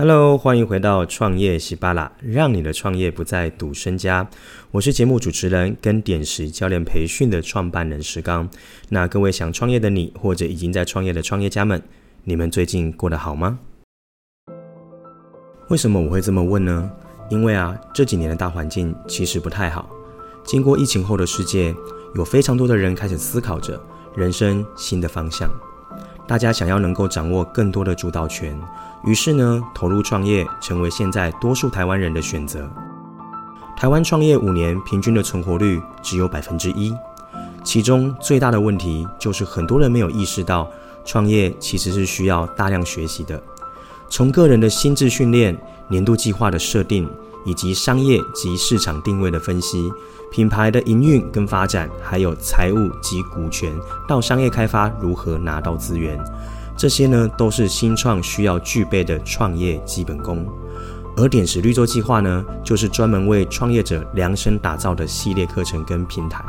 Hello，欢迎回到创业喜巴拉，让你的创业不再赌身家。我是节目主持人跟点石教练培训的创办人石刚。那各位想创业的你，或者已经在创业的创业家们，你们最近过得好吗？为什么我会这么问呢？因为啊，这几年的大环境其实不太好。经过疫情后的世界，有非常多的人开始思考着人生新的方向。大家想要能够掌握更多的主导权，于是呢，投入创业成为现在多数台湾人的选择。台湾创业五年平均的存活率只有百分之一，其中最大的问题就是很多人没有意识到，创业其实是需要大量学习的，从个人的心智训练、年度计划的设定，以及商业及市场定位的分析。品牌的营运跟发展，还有财务及股权，到商业开发如何拿到资源，这些呢都是新创需要具备的创业基本功。而点石绿洲计划呢，就是专门为创业者量身打造的系列课程跟平台。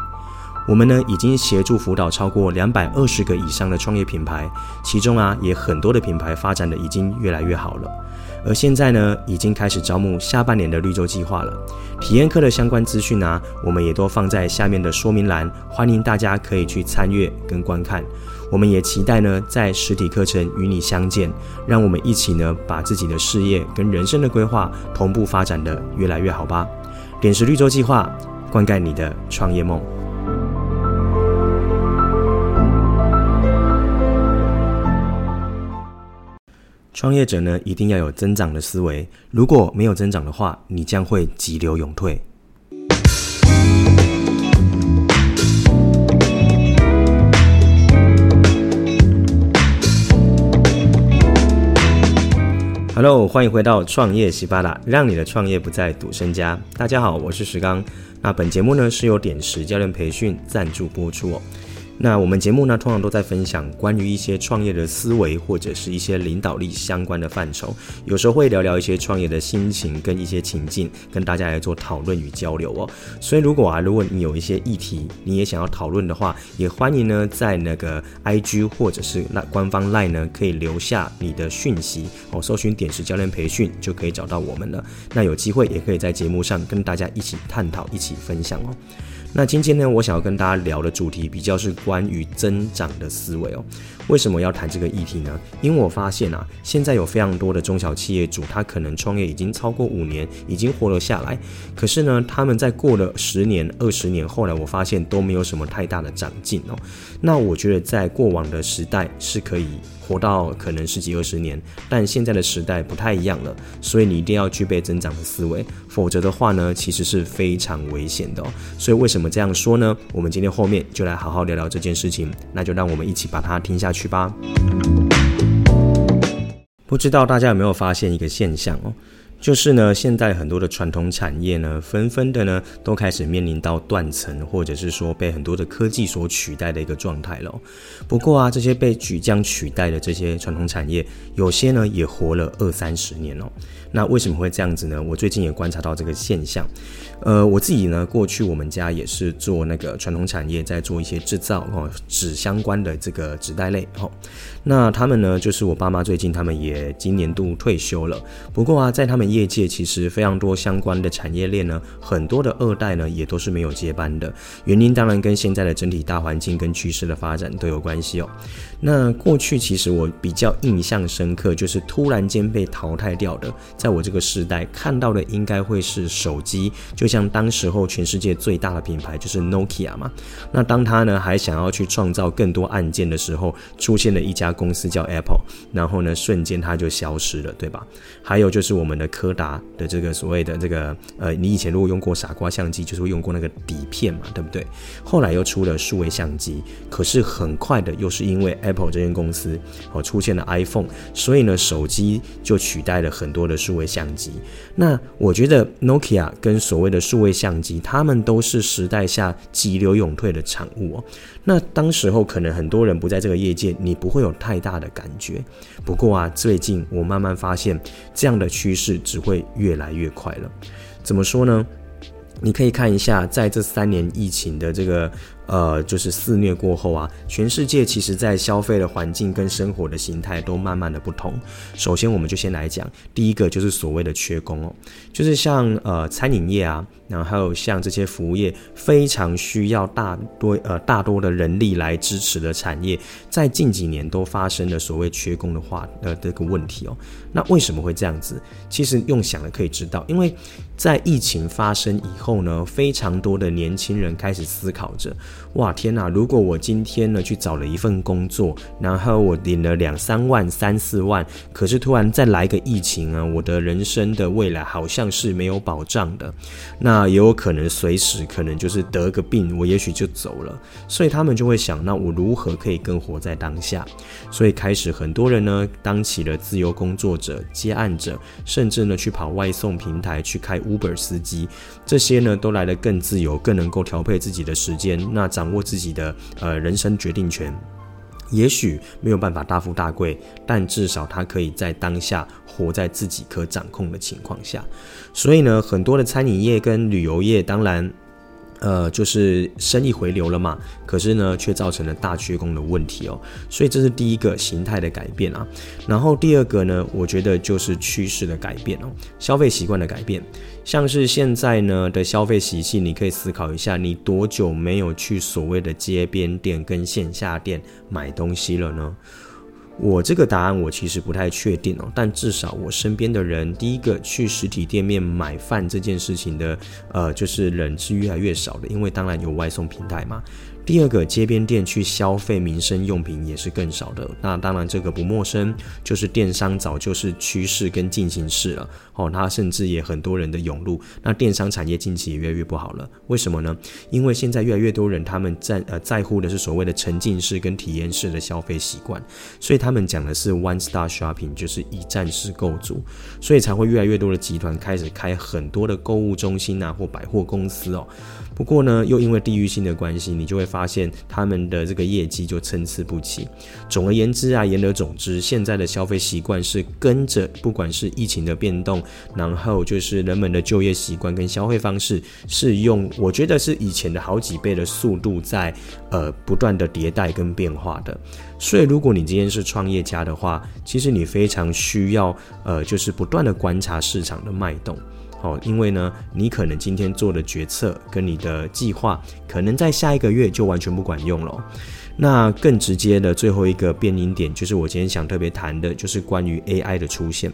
我们呢已经协助辅导超过两百二十个以上的创业品牌，其中啊也很多的品牌发展的已经越来越好了。而现在呢，已经开始招募下半年的绿洲计划了。体验课的相关资讯啊，我们也都放在下面的说明栏，欢迎大家可以去参阅跟观看。我们也期待呢，在实体课程与你相见，让我们一起呢，把自己的事业跟人生的规划同步发展的越来越好吧。点石绿洲计划，灌溉你的创业梦。创业者呢，一定要有增长的思维。如果没有增长的话，你将会急流勇退。Hello，欢迎回到创业西巴拉，让你的创业不再赌身家。大家好，我是石刚。那本节目呢，是由点石教练培训赞助播出哦。那我们节目呢，通常都在分享关于一些创业的思维，或者是一些领导力相关的范畴。有时候会聊聊一些创业的心情跟一些情境，跟大家来做讨论与交流哦。所以如果啊，如果你有一些议题，你也想要讨论的话，也欢迎呢在那个 IG 或者是那官方 LINE 呢，可以留下你的讯息哦，搜寻点石教练培训就可以找到我们了。那有机会也可以在节目上跟大家一起探讨，一起分享哦。那今天呢，我想要跟大家聊的主题比较是关于增长的思维哦。为什么要谈这个议题呢？因为我发现啊，现在有非常多的中小企业主，他可能创业已经超过五年，已经活了下来。可是呢，他们在过了十年、二十年，后来我发现都没有什么太大的长进哦。那我觉得在过往的时代是可以活到可能十几二十年，但现在的时代不太一样了，所以你一定要具备增长的思维，否则的话呢，其实是非常危险的。所以为什么这样说呢？我们今天后面就来好好聊聊这件事情，那就让我们一起把它听下去吧。不知道大家有没有发现一个现象哦？就是呢，现在很多的传统产业呢，纷纷的呢，都开始面临到断层，或者是说被很多的科技所取代的一个状态了。不过啊，这些被即将取代的这些传统产业，有些呢也活了二三十年哦。那为什么会这样子呢？我最近也观察到这个现象。呃，我自己呢，过去我们家也是做那个传统产业，在做一些制造哦，纸相关的这个纸袋类哦。那他们呢，就是我爸妈最近他们也今年度退休了。不过啊，在他们业界其实非常多相关的产业链呢，很多的二代呢也都是没有接班的。原因当然跟现在的整体大环境跟趋势的发展都有关系哦。那过去其实我比较印象深刻，就是突然间被淘汰掉的，在我这个时代看到的应该会是手机，就像当时候全世界最大的品牌就是 Nokia 嘛。那当他呢还想要去创造更多按键的时候，出现了一家公司叫 Apple，然后呢瞬间它就消失了，对吧？还有就是我们的柯达的这个所谓的这个呃，你以前如果用过傻瓜相机，就是用过那个底片嘛，对不对？后来又出了数位相机，可是很快的又是因为 Apple 这间公司哦出现了 iPhone，所以呢手机就取代了很多的数位相机。那我觉得 Nokia 跟所谓的数位相机，他们都是时代下急流勇退的产物哦。那当时候可能很多人不在这个业界，你不会有太大的感觉。不过啊，最近我慢慢发现，这样的趋势只会越来越快了。怎么说呢？你可以看一下，在这三年疫情的这个。呃，就是肆虐过后啊，全世界其实在消费的环境跟生活的形态都慢慢的不同。首先，我们就先来讲第一个，就是所谓的缺工哦，就是像呃餐饮业啊，然后还有像这些服务业，非常需要大多呃大多的人力来支持的产业，在近几年都发生了所谓缺工的话呃这个问题哦。那为什么会这样子？其实用想了可以知道，因为在疫情发生以后呢，非常多的年轻人开始思考着：哇，天哪！如果我今天呢去找了一份工作，然后我领了两三万、三四万，可是突然再来个疫情啊，我的人生的未来好像是没有保障的。那也有可能随时可能就是得个病，我也许就走了。所以他们就会想：那我如何可以更活在当下？所以开始很多人呢当起了自由工作者、接案者，甚至呢去跑外送平台，去开 Uber 司机，这些呢都来得更自由，更能够调配自己的时间，那掌握自己的呃人生决定权。也许没有办法大富大贵，但至少他可以在当下活在自己可掌控的情况下。所以呢，很多的餐饮业跟旅游业，当然。呃，就是生意回流了嘛，可是呢，却造成了大缺工的问题哦，所以这是第一个形态的改变啊。然后第二个呢，我觉得就是趋势的改变哦，消费习惯的改变。像是现在呢的消费习性，你可以思考一下，你多久没有去所谓的街边店跟线下店买东西了呢？我这个答案我其实不太确定哦，但至少我身边的人，第一个去实体店面买饭这件事情的，呃，就是人是越来越少的，因为当然有外送平台嘛。第二个街边店去消费民生用品也是更少的，那当然这个不陌生，就是电商早就是趋势跟进行式了。哦，它甚至也很多人的涌入，那电商产业近期也越来越不好了，为什么呢？因为现在越来越多人他们在呃在乎的是所谓的沉浸式跟体验式的消费习惯，所以他们讲的是 one stop shopping，就是一站式购足，所以才会越来越多的集团开始开很多的购物中心啊或百货公司哦。不过呢，又因为地域性的关系，你就会发现他们的这个业绩就参差不齐。总而言之啊，言而总之，现在的消费习惯是跟着不管是疫情的变动，然后就是人们的就业习惯跟消费方式，是用我觉得是以前的好几倍的速度在呃不断的迭代跟变化的。所以，如果你今天是创业家的话，其实你非常需要呃就是不断的观察市场的脉动。哦，因为呢，你可能今天做的决策跟你的计划，可能在下一个月就完全不管用了。那更直接的最后一个变因点，就是我今天想特别谈的，就是关于 AI 的出现。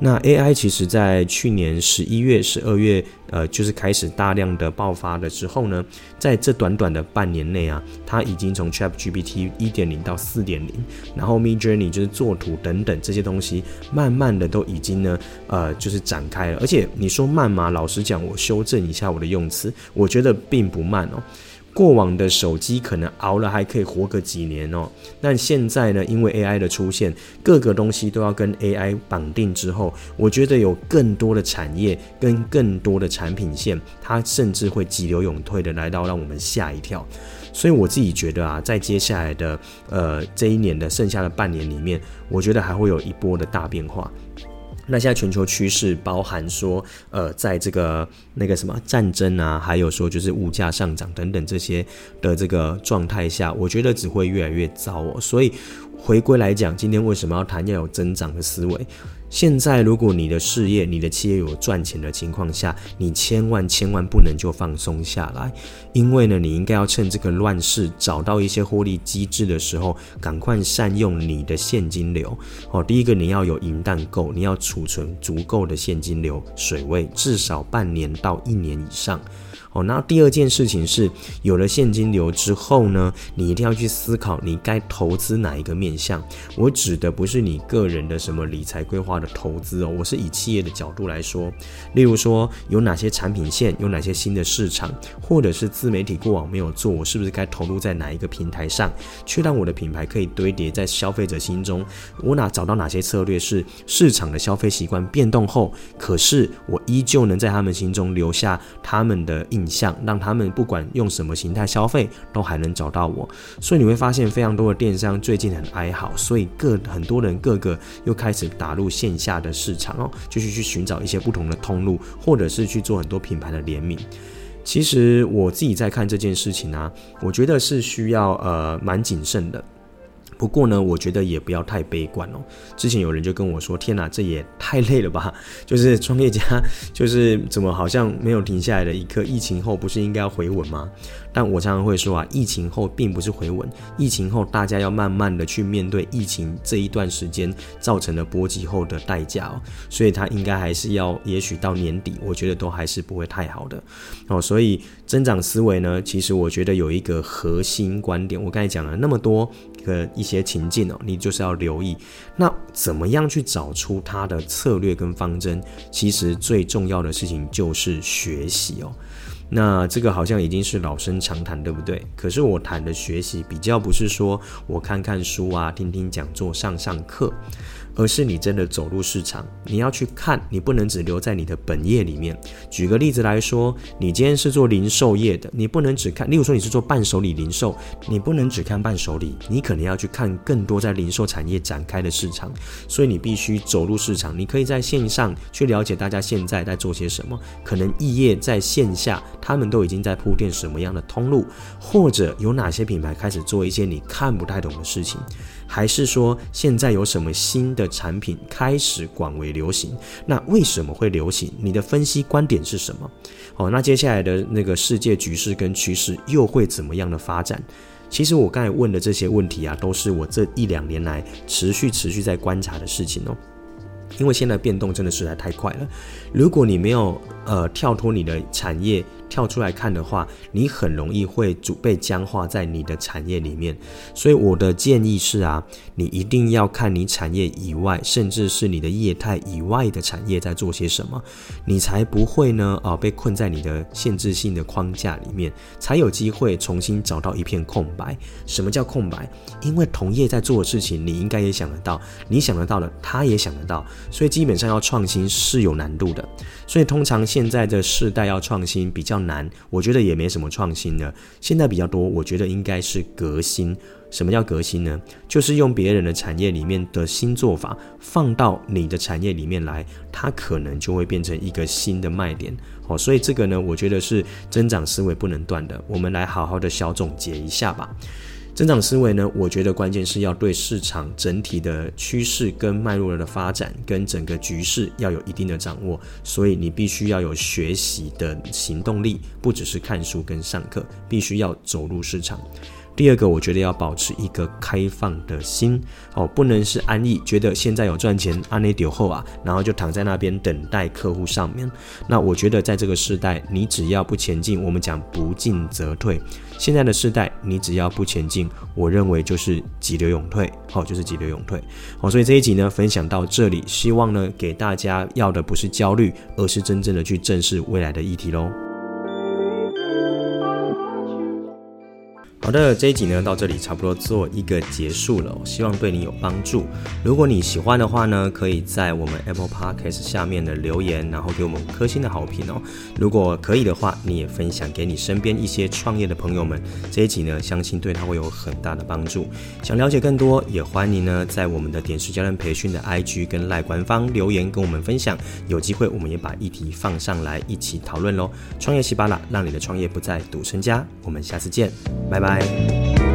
那 AI 其实在去年十一月、十二月，呃，就是开始大量的爆发了之后呢，在这短短的半年内啊，它已经从 ChatGPT 一点零到四点零，然后 Midjourney 就是作图等等这些东西，慢慢的都已经呢，呃，就是展开了。而且你说慢吗？老实讲，我修正一下我的用词，我觉得并不慢哦。过往的手机可能熬了还可以活个几年哦，但现在呢，因为 AI 的出现，各个东西都要跟 AI 绑定之后，我觉得有更多的产业跟更多的产品线，它甚至会急流勇退的来到让我们吓一跳。所以我自己觉得啊，在接下来的呃这一年的剩下的半年里面，我觉得还会有一波的大变化。那现在全球趋势包含说，呃，在这个那个什么战争啊，还有说就是物价上涨等等这些的这个状态下，我觉得只会越来越糟哦。所以回归来讲，今天为什么要谈要有增长的思维？现在，如果你的事业、你的企业有赚钱的情况下，你千万千万不能就放松下来，因为呢，你应该要趁这个乱世找到一些获利机制的时候，赶快善用你的现金流。哦，第一个你要有银弹够，你要储存足够的现金流水位，至少半年到一年以上。哦，那第二件事情是，有了现金流之后呢，你一定要去思考你该投资哪一个面向。我指的不是你个人的什么理财规划的投资哦，我是以企业的角度来说。例如说，有哪些产品线，有哪些新的市场，或者是自媒体过往没有做，我是不是该投入在哪一个平台上，去让我的品牌可以堆叠在消费者心中？我哪找到哪些策略是市场的消费习惯变动后，可是我依旧能在他们心中留下他们的印。影像让他们不管用什么形态消费都还能找到我，所以你会发现非常多的电商最近很哀嚎，所以各很多人个个又开始打入线下的市场哦，就是去寻找一些不同的通路，或者是去做很多品牌的联名。其实我自己在看这件事情啊，我觉得是需要呃蛮谨慎的。不过呢，我觉得也不要太悲观哦。之前有人就跟我说：“天哪，这也太累了吧！就是创业家，就是怎么好像没有停下来的一刻？疫情后不是应该要回稳吗？”但我常常会说啊，疫情后并不是回稳，疫情后大家要慢慢的去面对疫情这一段时间造成的波及后的代价哦。所以它应该还是要，也许到年底，我觉得都还是不会太好的哦。所以增长思维呢，其实我觉得有一个核心观点，我刚才讲了那么多。的一些情境哦，你就是要留意。那怎么样去找出它的策略跟方针？其实最重要的事情就是学习哦。那这个好像已经是老生常谈，对不对？可是我谈的学习比较不是说我看看书啊，听听讲座，上上课。而是你真的走入市场，你要去看，你不能只留在你的本业里面。举个例子来说，你今天是做零售业的，你不能只看，例如说你是做伴手礼零售，你不能只看伴手礼，你可能要去看更多在零售产业展开的市场。所以你必须走入市场，你可以在线上去了解大家现在在做些什么，可能异业在线下他们都已经在铺垫什么样的通路，或者有哪些品牌开始做一些你看不太懂的事情。还是说现在有什么新的的产品开始广为流行？那为什么会流行？你的分析观点是什么？好，那接下来的那个世界局势跟趋势又会怎么样的发展？其实我刚才问的这些问题啊，都是我这一两年来持续持续在观察的事情哦。因为现在变动真的实在太快了，如果你没有呃跳脱你的产业。跳出来看的话，你很容易会主被僵化在你的产业里面。所以我的建议是啊，你一定要看你产业以外，甚至是你的业态以外的产业在做些什么，你才不会呢啊被困在你的限制性的框架里面，才有机会重新找到一片空白。什么叫空白？因为同业在做的事情，你应该也想得到，你想得到的，他也想得到，所以基本上要创新是有难度的。所以通常现在的世代要创新比较难，我觉得也没什么创新的。现在比较多，我觉得应该是革新。什么叫革新呢？就是用别人的产业里面的新做法放到你的产业里面来，它可能就会变成一个新的卖点。哦，所以这个呢，我觉得是增长思维不能断的。我们来好好的小总结一下吧。增长思维呢，我觉得关键是要对市场整体的趋势跟脉络的发展跟整个局势要有一定的掌握，所以你必须要有学习的行动力，不只是看书跟上课，必须要走入市场。第二个，我觉得要保持一个开放的心哦，不能是安逸，觉得现在有赚钱，安内丢后啊，然后就躺在那边等待客户上面。那我觉得在这个时代，你只要不前进，我们讲不进则退。现在的时代，你只要不前进，我认为就是急流勇退，好，就是急流勇退。好，所以这一集呢，分享到这里，希望呢，给大家要的不是焦虑，而是真正的去正视未来的议题喽。好的，这一集呢，到这里差不多做一个结束了，希望对你有帮助。如果你喜欢的话呢，可以在我们 Apple Podcast 下面的留言，然后给我们五颗星的好评哦。如果可以的话，你也分享给你身边一些创业的朋友们。这一集呢，相信对他会有很大的帮助。想了解更多，也欢迎呢在我们的点石教练培训的 IG 跟赖官方留言跟我们分享。有机会我们也把议题放上来一起讨论喽。创业西巴拉，让你的创业不再赌身家。我们下次见，拜拜。Bye.